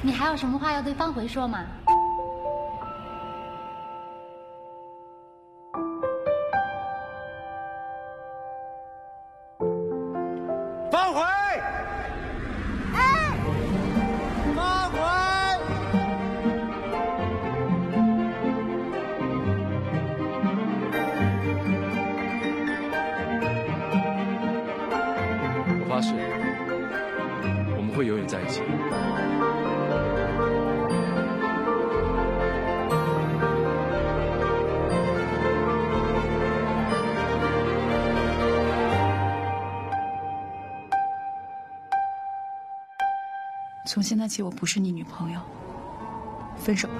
你还有什么话要对方回说吗？从现在起，我不是你女朋友，分手吧。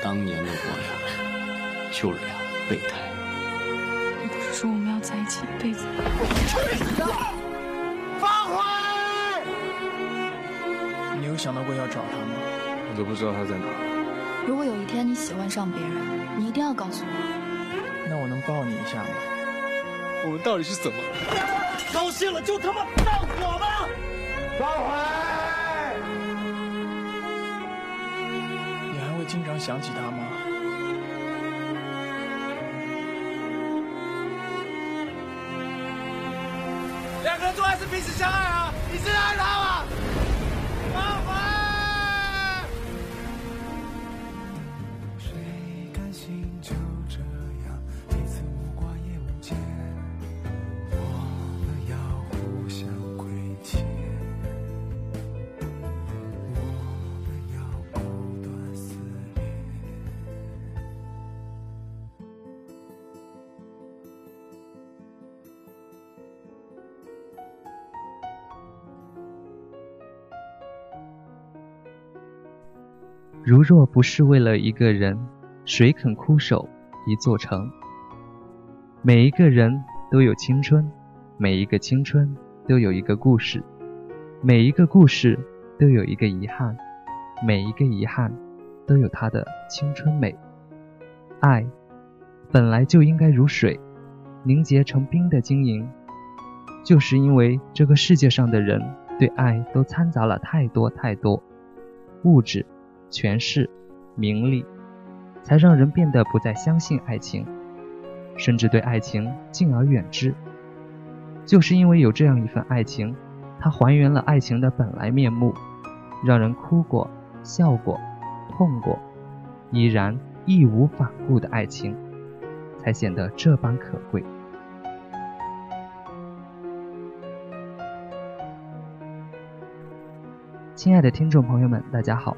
当年的我俩就是俩备胎。你不是说我们要在一起一辈子吗？方回，你有想到过要找他吗？我都不知道他在哪。如果有一天你喜欢上别人，你一定要告诉我。那我能抱你一下吗？我们到底是怎么了？高兴了就他妈放火吧！方回，你还会经常想起他吗？两个人做爱是彼此相爱啊！你真爱他如若不是为了一个人，谁肯枯守一座城？每一个人都有青春，每一个青春都有一个故事，每一个故事都有一个遗憾，每一个遗憾都有它的青春美。爱本来就应该如水，凝结成冰的晶莹，就是因为这个世界上的人对爱都掺杂了太多太多物质。权势、名利，才让人变得不再相信爱情，甚至对爱情敬而远之。就是因为有这样一份爱情，它还原了爱情的本来面目，让人哭过、笑过、痛过，依然义无反顾的爱情，才显得这般可贵。亲爱的听众朋友们，大家好。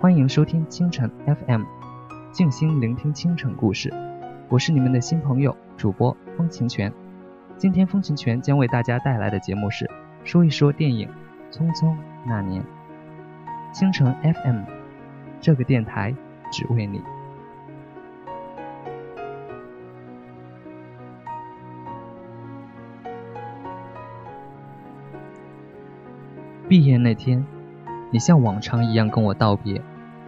欢迎收听清晨 FM，静心聆听清晨故事。我是你们的新朋友主播风晴泉。今天风晴泉将为大家带来的节目是说一说电影《匆匆那年》。清晨 FM，这个电台只为你。毕业那天。你像往常一样跟我道别，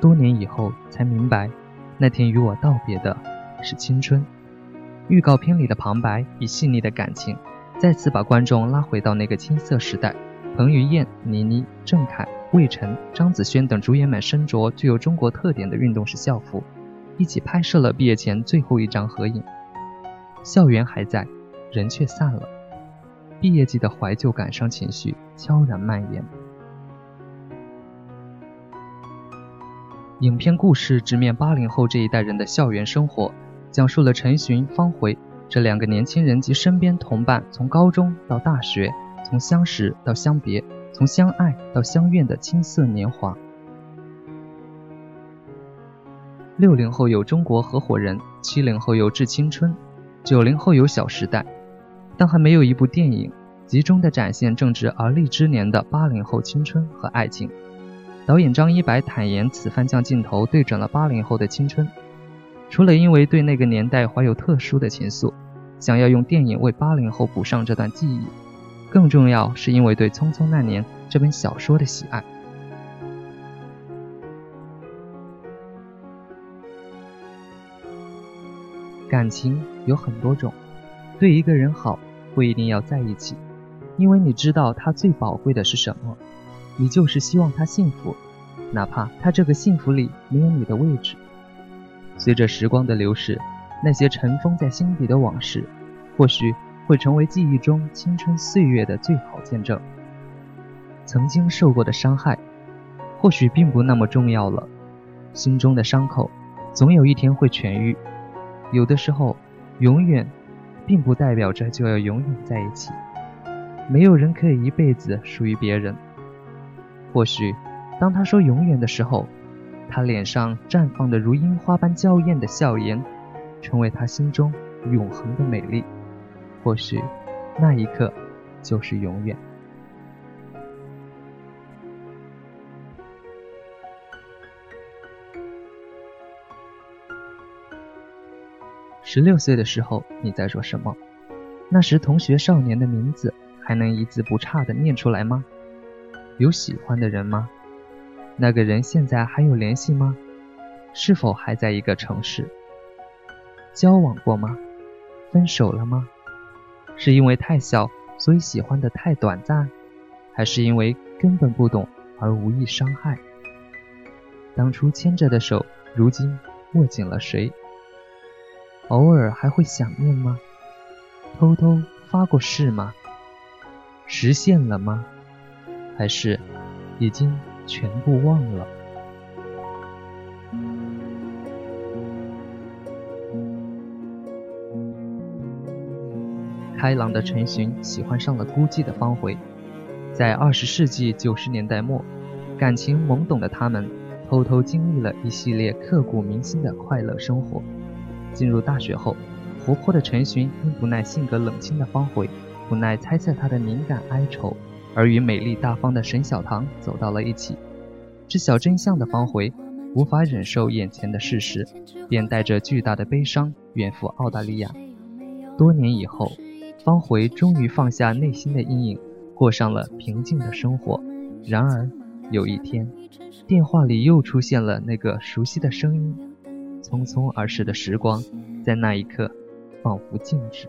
多年以后才明白，那天与我道别的是青春。预告片里的旁白以细腻的感情，再次把观众拉回到那个青涩时代。彭于晏、倪妮、郑恺、魏晨、张子萱等主演们身着具有中国特点的运动式校服，一起拍摄了毕业前最后一张合影。校园还在，人却散了。毕业季的怀旧感伤情绪悄然蔓延。影片故事直面八零后这一代人的校园生活，讲述了陈寻、方回这两个年轻人及身边同伴从高中到大学，从相识到相别，从相爱到相怨的青涩年华。六零后有《中国合伙人》，七零后有《致青春》，九零后有《小时代》，但还没有一部电影集中的展现正值而立之年的八零后青春和爱情。导演张一白坦言，此番将镜头对准了八零后的青春，除了因为对那个年代怀有特殊的情愫，想要用电影为八零后补上这段记忆，更重要是因为对《匆匆那年》这本小说的喜爱。感情有很多种，对一个人好不一定要在一起，因为你知道他最宝贵的是什么。你就是希望他幸福，哪怕他这个幸福里没有你的位置。随着时光的流逝，那些尘封在心底的往事，或许会成为记忆中青春岁月的最好见证。曾经受过的伤害，或许并不那么重要了。心中的伤口，总有一天会痊愈。有的时候，永远，并不代表着就要永远在一起。没有人可以一辈子属于别人。或许，当他说永远的时候，他脸上绽放的如樱花般娇艳的笑颜，成为他心中永恒的美丽。或许，那一刻，就是永远。十六岁的时候，你在做什么？那时同学少年的名字还能一字不差的念出来吗？有喜欢的人吗？那个人现在还有联系吗？是否还在一个城市？交往过吗？分手了吗？是因为太小，所以喜欢的太短暂，还是因为根本不懂而无意伤害？当初牵着的手，如今握紧了谁？偶尔还会想念吗？偷偷发过誓吗？实现了吗？还是已经全部忘了？开朗的陈寻喜欢上了孤寂的方茴。在二十世纪九十年代末，感情懵懂的他们偷偷经历了一系列刻骨铭心的快乐生活。进入大学后，活泼的陈寻因不耐性格冷清的方茴，不耐猜测他的敏感哀愁，而与美丽大方的沈小棠走到了一起。知晓真相的方茴无法忍受眼前的事实，便带着巨大的悲伤远赴澳大利亚。多年以后，方茴终于放下内心的阴影，过上了平静的生活。然而，有一天，电话里又出现了那个熟悉的声音。匆匆而逝的时光，在那一刻，仿佛静止。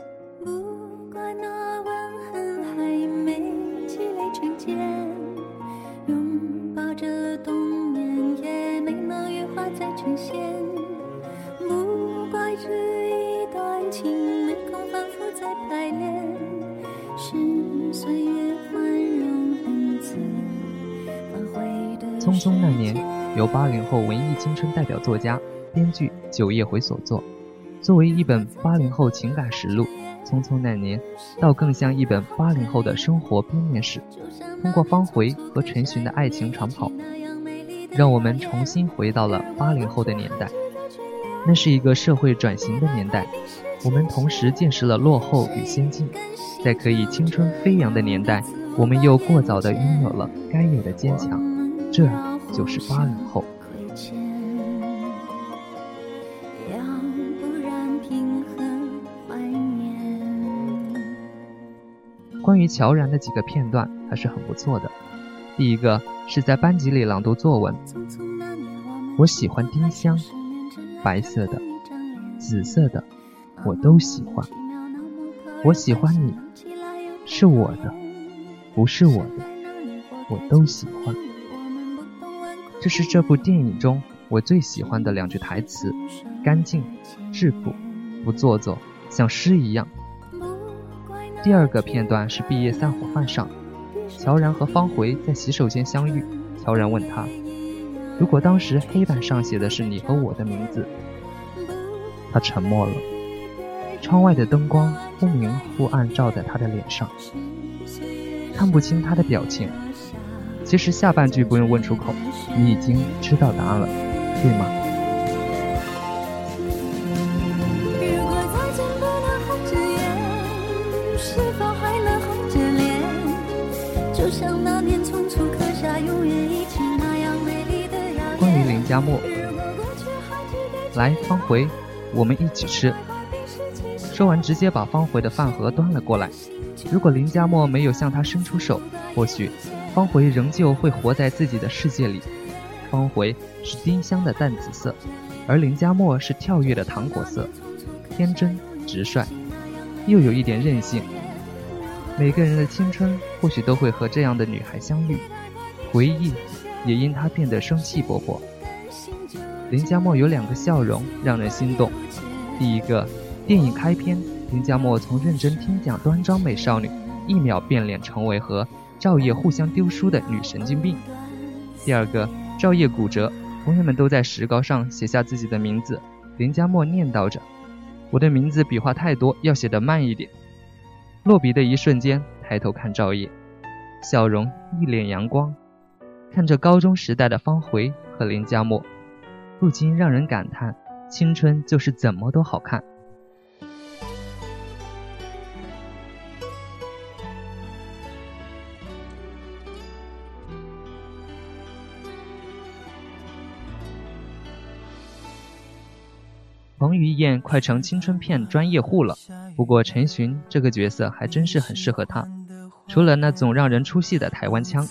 匆匆那年，由八零后文艺青春代表作家。编剧九叶回所作，作为一本八零后情感实录，《匆匆那年》倒更像一本八零后的生活编年史。通过方茴和陈寻的爱情长跑，让我们重新回到了八零后的年代。那是一个社会转型的年代，我们同时见识了落后与先进。在可以青春飞扬的年代，我们又过早地拥有了该有的坚强。这就是八零后。关于乔然的几个片段还是很不错的。第一个是在班级里朗读作文，我喜欢丁香，白色的、紫色的，我都喜欢。我喜欢你，是我的，不是我的，我都喜欢。这是这部电影中我最喜欢的两句台词，干净、质朴，不做作，像诗一样。第二个片段是毕业散伙饭上，乔然和方茴在洗手间相遇。乔然问他：“如果当时黑板上写的是你和我的名字？”他沉默了。窗外的灯光忽明忽暗照在他的脸上，看不清他的表情。其实下半句不用问出口，你已经知道答案了，对吗？关于林佳墨，来方茴，我们一起吃。说完，直接把方茴的饭盒端了过来。如果林佳墨没有向他伸出手，或许方茴仍旧会活在自己的世界里。方茴是丁香的淡紫色，而林佳墨是跳跃的糖果色，天真直率，又有一点任性。每个人的青春或许都会和这样的女孩相遇，回忆也因她变得生气勃勃。林佳默有两个笑容让人心动，第一个，电影开篇，林佳默从认真听讲端庄美少女，一秒变脸成为和赵烨互相丢书的女神经病；第二个，赵烨骨折，同学们都在石膏上写下自己的名字，林佳默念叨着：“我的名字笔画太多，要写得慢一点。”落笔的一瞬间，抬头看赵烨，笑容一脸阳光，看着高中时代的方茴和林佳默，不禁让人感叹：青春就是怎么都好看。彭于晏快成青春片专业户了，不过陈寻这个角色还真是很适合他，除了那总让人出戏的台湾腔。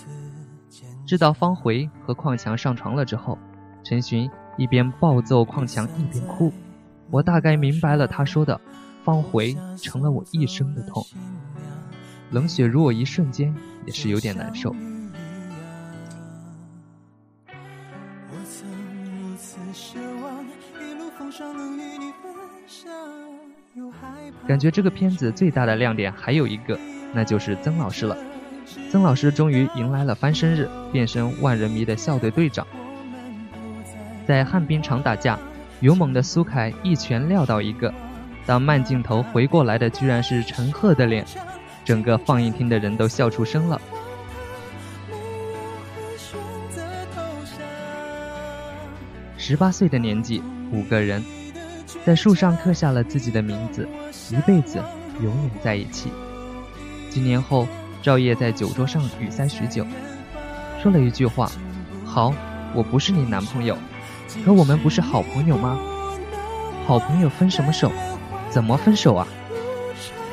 知道方茴和邝强上床了之后，陈寻一边暴揍邝强一边哭，我大概明白了他说的“方茴成了我一生的痛”。冷血如我一瞬间也是有点难受。感觉这个片子最大的亮点还有一个，那就是曾老师了。曾老师终于迎来了翻身日，变身万人迷的校队队长。在旱冰场打架，勇猛的苏凯一拳撂倒一个，当慢镜头回过来的居然是陈赫的脸，整个放映厅的人都笑出声了。十八岁的年纪，五个人。在树上刻下了自己的名字，一辈子永远在一起。几年后，赵烨在酒桌上语塞许久，说了一句话：“好，我不是你男朋友，可我们不是好朋友吗？好朋友分什么手？怎么分手啊？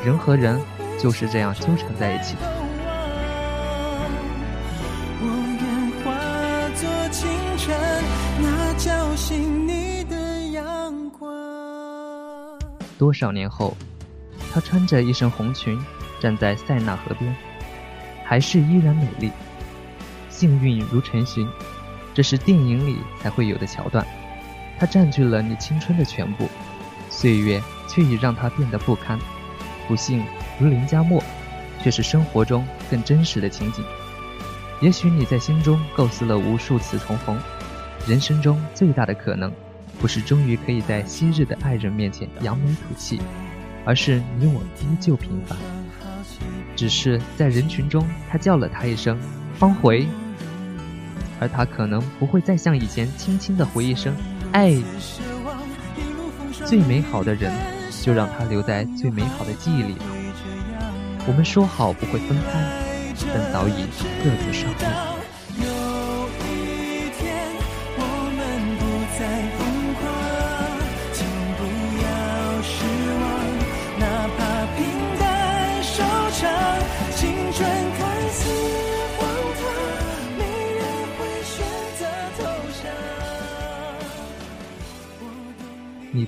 人和人就是这样纠缠在一起。”多少年后，她穿着一身红裙，站在塞纳河边，还是依然美丽。幸运如陈寻，这是电影里才会有的桥段。她占据了你青春的全部，岁月却已让她变得不堪。不幸如林佳默，却是生活中更真实的情景。也许你在心中构思了无数次重逢，人生中最大的可能。不是终于可以在昔日的爱人面前扬眉吐气，而是你我依旧平凡。只是在人群中，他叫了他一声“方茴”，而他可能不会再像以前轻轻的回一声“爱”。最美好的人，就让他留在最美好的记忆里吧。我们说好不会分开，但早已各自上路。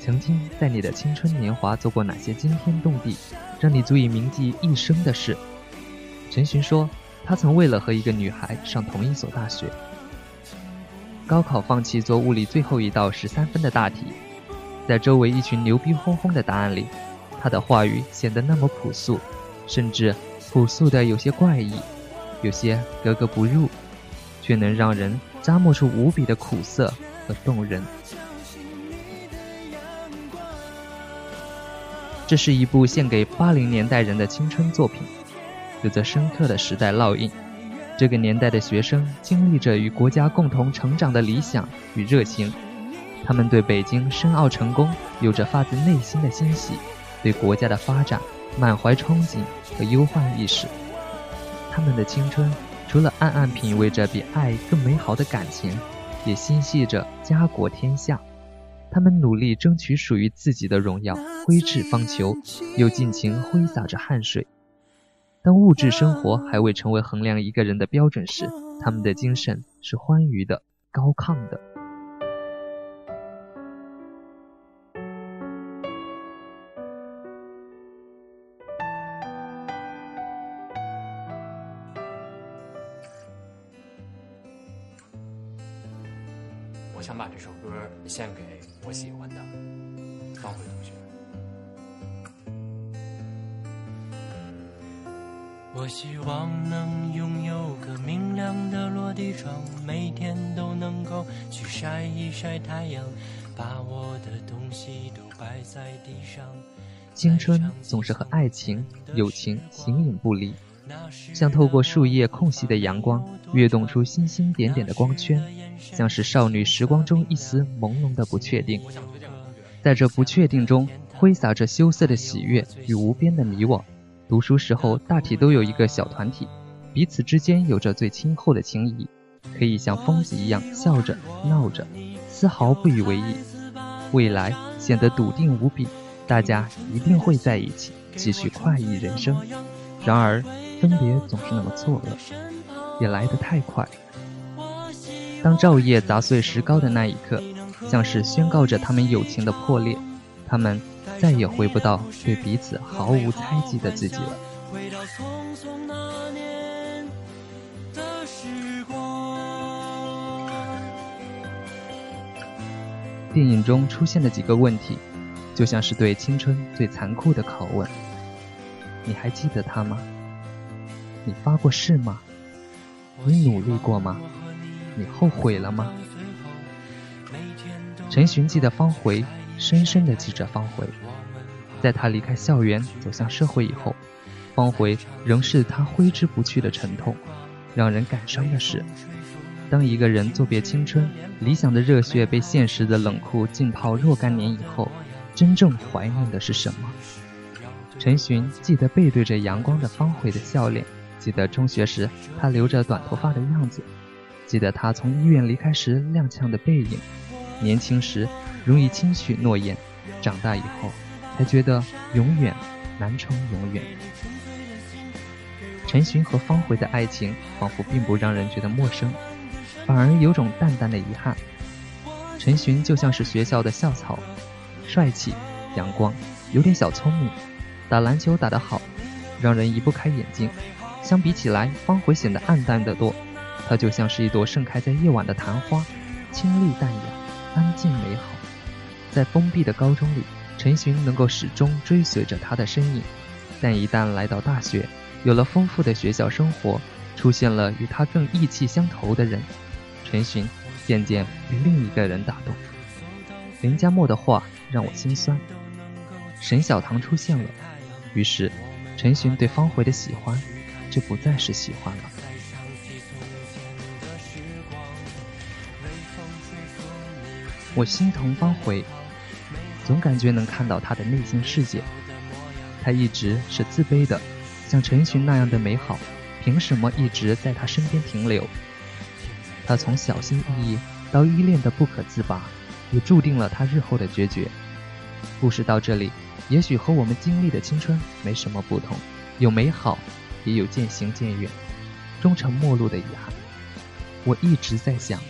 曾经在你的青春年华做过哪些惊天动地、让你足以铭记一生的事？陈寻说，他曾为了和一个女孩上同一所大学，高考放弃做物理最后一道十三分的大题，在周围一群牛逼哄哄的答案里，他的话语显得那么朴素，甚至朴素的有些怪异，有些格格不入，却能让人咂摸出无比的苦涩和动人。这是一部献给八零年代人的青春作品，有着深刻的时代烙印。这个年代的学生经历着与国家共同成长的理想与热情，他们对北京申奥成功有着发自内心的欣喜，对国家的发展满怀憧憬和忧患意识。他们的青春除了暗暗品味着比爱更美好的感情，也心系着家国天下。他们努力争取属于自己的荣耀，挥斥方遒，又尽情挥洒着汗水。当物质生活还未成为衡量一个人的标准时，他们的精神是欢愉的、高亢的。我想把这首歌献给我喜欢的方茴同学。我希望能拥有个明亮的落地窗，每天都能够去晒一晒太阳，把我的东西都摆在地上。青春总是和爱情、友情形影不离，像透过树叶空隙的阳光，跃动出星星点点的光圈，像是少女时光中一丝朦胧的不确定。在这不确定中，挥洒着羞涩的喜悦与无边的迷惘。读书时候，大体都有一个小团体，彼此之间有着最亲厚的情谊，可以像疯子一样笑着闹着，丝毫不以为意。未来显得笃定无比，大家一定会在一起，继续快意人生。然而，分别总是那么错愕，也来得太快。当照叶砸碎石膏的那一刻，像是宣告着他们友情的破裂，他们。再也回不到对彼此毫无猜忌的自己了。电影中出现的几个问题，就像是对青春最残酷的拷问：你还记得他吗？你发过誓吗？你努力过吗？你后悔了吗？陈寻记得方回，深深的记着方回。在他离开校园走向社会以后，方回仍是他挥之不去的沉痛。让人感伤的是，当一个人作别青春、理想的热血被现实的冷酷浸泡若干年以后，真正怀念的是什么？陈寻记得背对着阳光的方回的笑脸，记得中学时他留着短头发的样子，记得他从医院离开时踉跄的背影。年轻时容易轻许诺言，长大以后。才觉得永远难成永远。陈寻和方回的爱情仿佛并不让人觉得陌生，反而有种淡淡的遗憾。陈寻就像是学校的校草，帅气、阳光，有点小聪明，打篮球打得好，让人移不开眼睛。相比起来，方回显得暗淡得多。它就像是一朵盛开在夜晚的昙花，清丽淡雅，安静美好。在封闭的高中里。陈寻能够始终追随着他的身影，但一旦来到大学，有了丰富的学校生活，出现了与他更意气相投的人，陈寻渐渐被另一个人打动。林佳默的话让我心酸。沈小棠出现了，于是陈寻对方回的喜欢就不再是喜欢了。我心疼方回。总感觉能看到他的内心世界，他一直是自卑的，像陈寻那样的美好，凭什么一直在他身边停留？他从小心翼翼到依恋的不可自拔，也注定了他日后的决绝。故事到这里，也许和我们经历的青春没什么不同，有美好，也有渐行渐远、终成陌路的遗憾。我一直在想，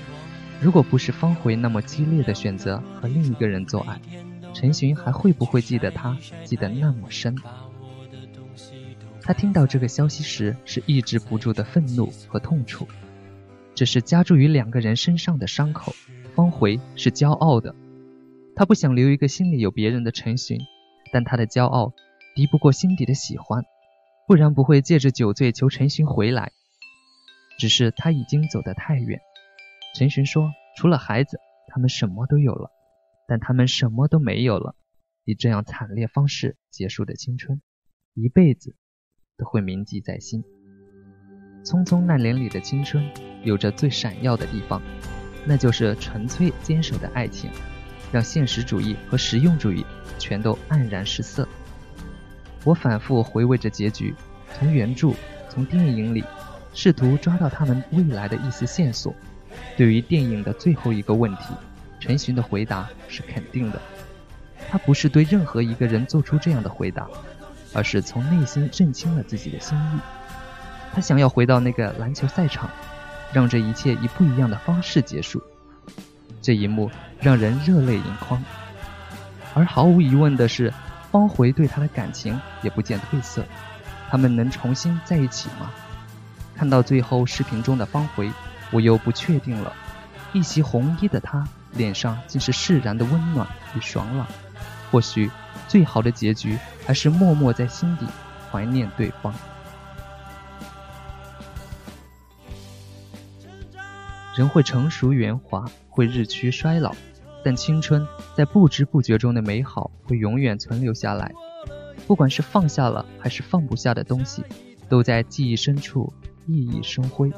如果不是方回那么激烈的选择和另一个人做爱。陈寻还会不会记得他？记得那么深？他听到这个消息时是抑制不住的愤怒和痛楚，这是加注于两个人身上的伤口。方回是骄傲的，他不想留一个心里有别人的陈寻，但他的骄傲敌不过心底的喜欢，不然不会借着酒醉求陈寻回来。只是他已经走得太远。陈寻说：“除了孩子，他们什么都有了。”但他们什么都没有了，以这样惨烈方式结束的青春，一辈子都会铭记在心。匆匆那年里的青春，有着最闪耀的地方，那就是纯粹坚守的爱情，让现实主义和实用主义全都黯然失色。我反复回味着结局，从原著，从电影里，试图抓到他们未来的一丝线索。对于电影的最后一个问题。陈寻的回答是肯定的，他不是对任何一个人做出这样的回答，而是从内心认清了自己的心意。他想要回到那个篮球赛场，让这一切以不一样的方式结束。这一幕让人热泪盈眶。而毫无疑问的是，方回对他的感情也不见褪色。他们能重新在一起吗？看到最后视频中的方回，我又不确定了。一袭红衣的他。脸上竟是释然的温暖与爽朗。或许，最好的结局还是默默在心底怀念对方。人会成熟圆滑，会日趋衰老，但青春在不知不觉中的美好会永远存留下来。不管是放下了还是放不下的东西，都在记忆深处熠熠生辉。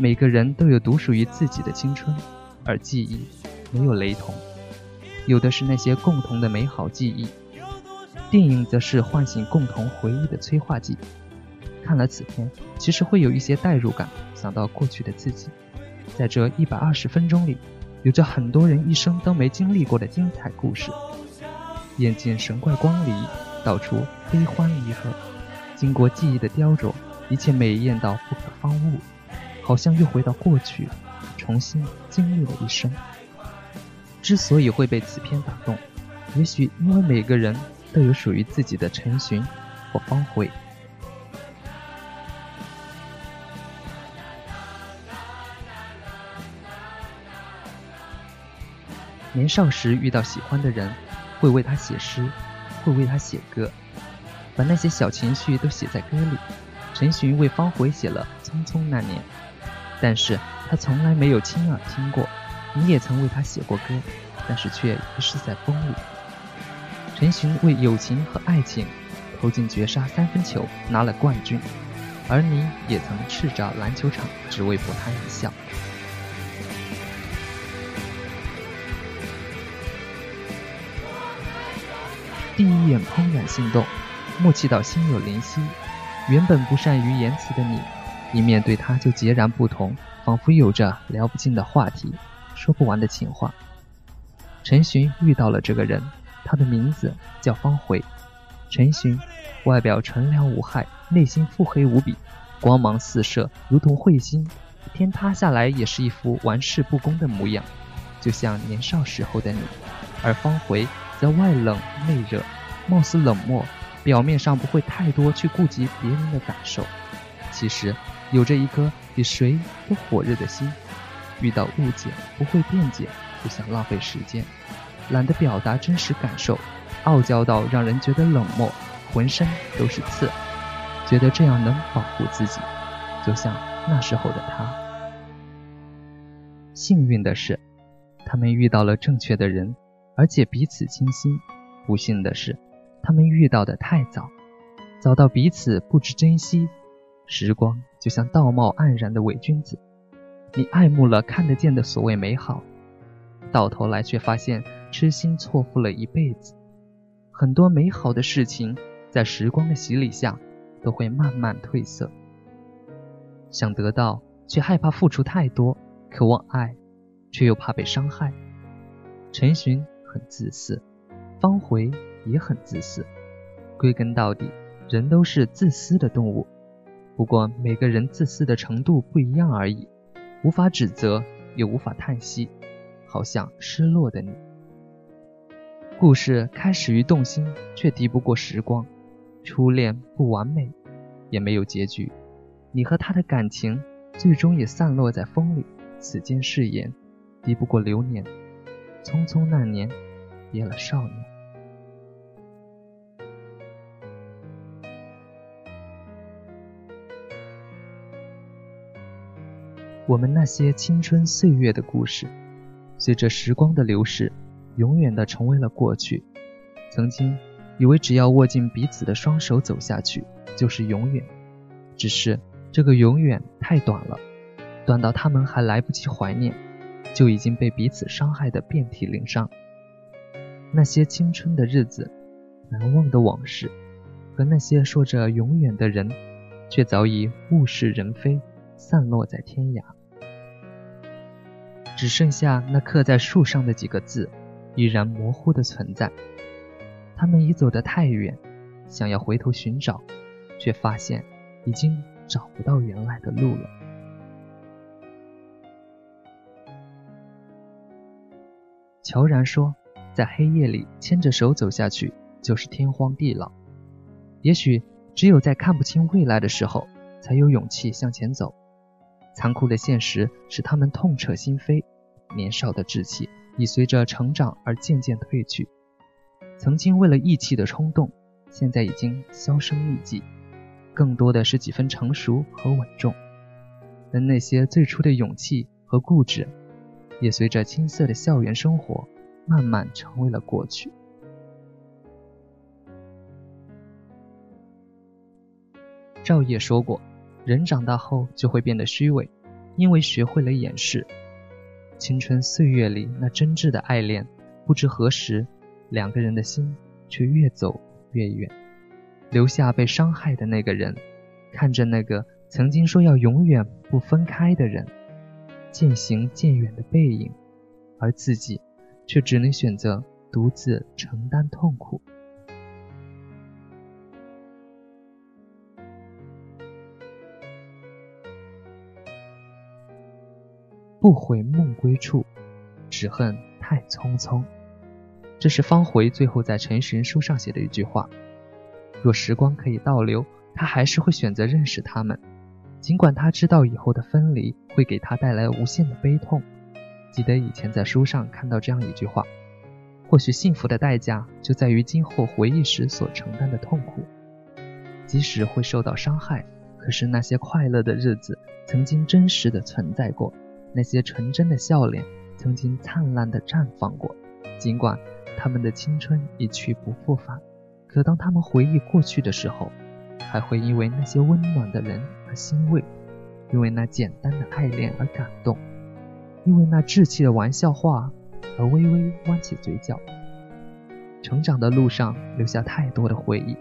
每个人都有独属于自己的青春，而记忆没有雷同，有的是那些共同的美好记忆。电影则是唤醒共同回忆的催化剂。看了此片，其实会有一些代入感，想到过去的自己。在这一百二十分钟里，有着很多人一生都没经历过的精彩故事。眼见神怪光离，道出悲欢离合。经过记忆的雕琢，一切美艳到不可方物，好像又回到过去，重新经历了一生。之所以会被此片打动，也许因为每个人都有属于自己的陈寻或方茴。年少时遇到喜欢的人。会为他写诗，会为他写歌，把那些小情绪都写在歌里。陈寻为方茴写了《匆匆那年》，但是他从来没有亲耳听过。你也曾为他写过歌，但是却遗失在风里。陈寻为友情和爱情投进绝杀三分球，拿了冠军，而你也曾叱咤篮球场，只为博他一笑。第一眼怦然心动，默契到心有灵犀。原本不善于言辞的你，一面对他就截然不同，仿佛有着聊不尽的话题，说不完的情话。陈寻遇到了这个人，他的名字叫方茴。陈寻外表纯良无害，内心腹黑无比，光芒四射，如同彗星。天塌下来也是一副玩世不恭的模样，就像年少时候的你。而方茴。则外冷内热，貌似冷漠，表面上不会太多去顾及别人的感受，其实有着一颗比谁都火热的心。遇到误解不会辩解，不想浪费时间，懒得表达真实感受，傲娇到让人觉得冷漠，浑身都是刺，觉得这样能保护自己，就像那时候的他。幸运的是，他们遇到了正确的人。而且彼此倾心。不幸的是，他们遇到的太早，早到彼此不知珍惜。时光就像道貌岸然的伪君子，你爱慕了看得见的所谓美好，到头来却发现痴心错付了一辈子。很多美好的事情，在时光的洗礼下，都会慢慢褪色。想得到，却害怕付出太多；渴望爱，却又怕被伤害。陈寻。很自私，方茴也很自私。归根到底，人都是自私的动物，不过每个人自私的程度不一样而已。无法指责，也无法叹息，好像失落的你。故事开始于动心，却敌不过时光。初恋不完美，也没有结局。你和他的感情，最终也散落在风里。此间誓言，敌不过流年。匆匆那年，别了少年。我们那些青春岁月的故事，随着时光的流逝，永远的成为了过去。曾经以为只要握紧彼此的双手走下去，就是永远。只是这个永远太短了，短到他们还来不及怀念。就已经被彼此伤害的遍体鳞伤。那些青春的日子，难忘的往事，和那些说着永远的人，却早已物是人非，散落在天涯。只剩下那刻在树上的几个字，依然模糊的存在。他们已走得太远，想要回头寻找，却发现已经找不到原来的路了。乔然说：“在黑夜里牵着手走下去，就是天荒地老。也许只有在看不清未来的时候，才有勇气向前走。残酷的现实使他们痛彻心扉，年少的志气已随着成长而渐渐褪去。曾经为了义气的冲动，现在已经销声匿迹，更多的是几分成熟和稳重。而那些最初的勇气和固执，也随着青涩的校园生活，慢慢成为了过去。赵烨说过，人长大后就会变得虚伪，因为学会了掩饰。青春岁月里那真挚的爱恋，不知何时。两个人的心却越走越远，留下被伤害的那个人，看着那个曾经说要永远不分开的人渐行渐远的背影，而自己却只能选择独自承担痛苦。不悔梦归处，只恨太匆匆。这是方回最后在《陈寻书》上写的一句话。若时光可以倒流，他还是会选择认识他们，尽管他知道以后的分离会给他带来无限的悲痛。记得以前在书上看到这样一句话：或许幸福的代价就在于今后回忆时所承担的痛苦。即使会受到伤害，可是那些快乐的日子曾经真实的存在过，那些纯真的笑脸曾经灿烂的绽放过，尽管。他们的青春一去不复返，可当他们回忆过去的时候，还会因为那些温暖的人而欣慰，因为那简单的爱恋而感动，因为那稚气的玩笑话而微微弯起嘴角。成长的路上留下太多的回忆，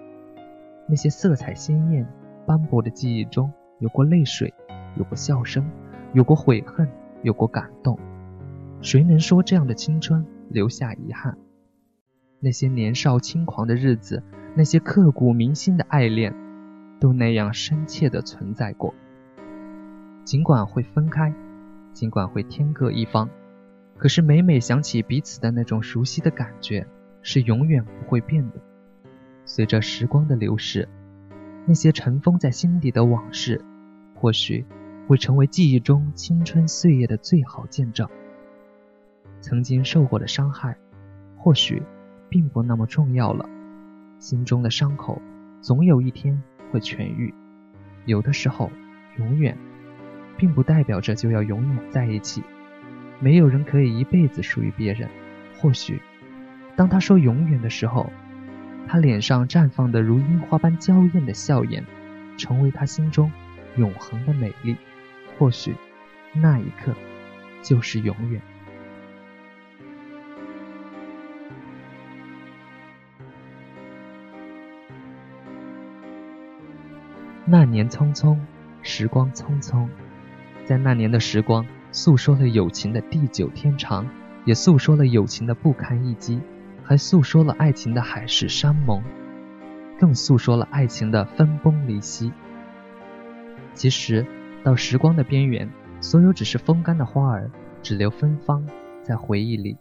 那些色彩鲜艳、斑驳的记忆中，有过泪水，有过笑声，有过悔恨，有过感动。谁能说这样的青春留下遗憾？那些年少轻狂的日子，那些刻骨铭心的爱恋，都那样深切的存在过。尽管会分开，尽管会天各一方，可是每每想起彼此的那种熟悉的感觉，是永远不会变的。随着时光的流逝，那些尘封在心底的往事，或许会成为记忆中青春岁月的最好见证。曾经受过的伤害，或许。并不那么重要了，心中的伤口总有一天会痊愈。有的时候，永远并不代表着就要永远在一起。没有人可以一辈子属于别人。或许，当他说永远的时候，他脸上绽放的如樱花般娇艳的笑颜，成为他心中永恒的美丽。或许，那一刻就是永远。那年匆匆，时光匆匆，在那年的时光，诉说了友情的地久天长，也诉说了友情的不堪一击，还诉说了爱情的海誓山盟，更诉说了爱情的分崩离析。其实，到时光的边缘，所有只是风干的花儿，只留芬芳在回忆里。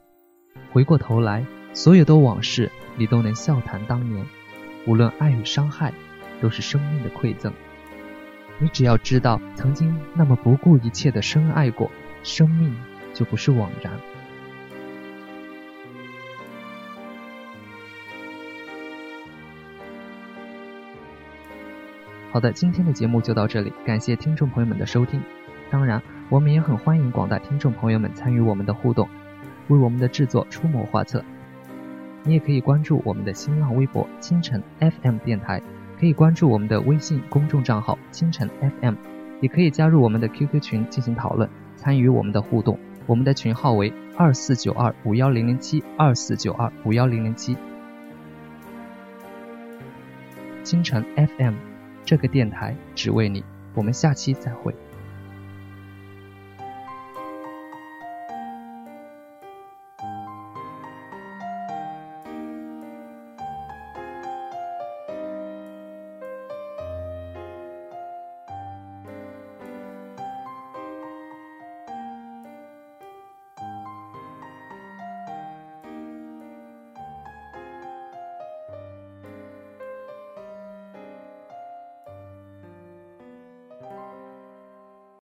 回过头来，所有的往事，你都能笑谈当年，无论爱与伤害。都是生命的馈赠。你只要知道曾经那么不顾一切的深爱过，生命就不是枉然。好的，今天的节目就到这里，感谢听众朋友们的收听。当然，我们也很欢迎广大听众朋友们参与我们的互动，为我们的制作出谋划策。你也可以关注我们的新浪微博“清晨 FM 电台”。可以关注我们的微信公众账号“清晨 FM”，也可以加入我们的 QQ 群进行讨论，参与我们的互动。我们的群号为二四九二五幺零零七二四九二五幺零零七。清晨 FM，这个电台只为你。我们下期再会。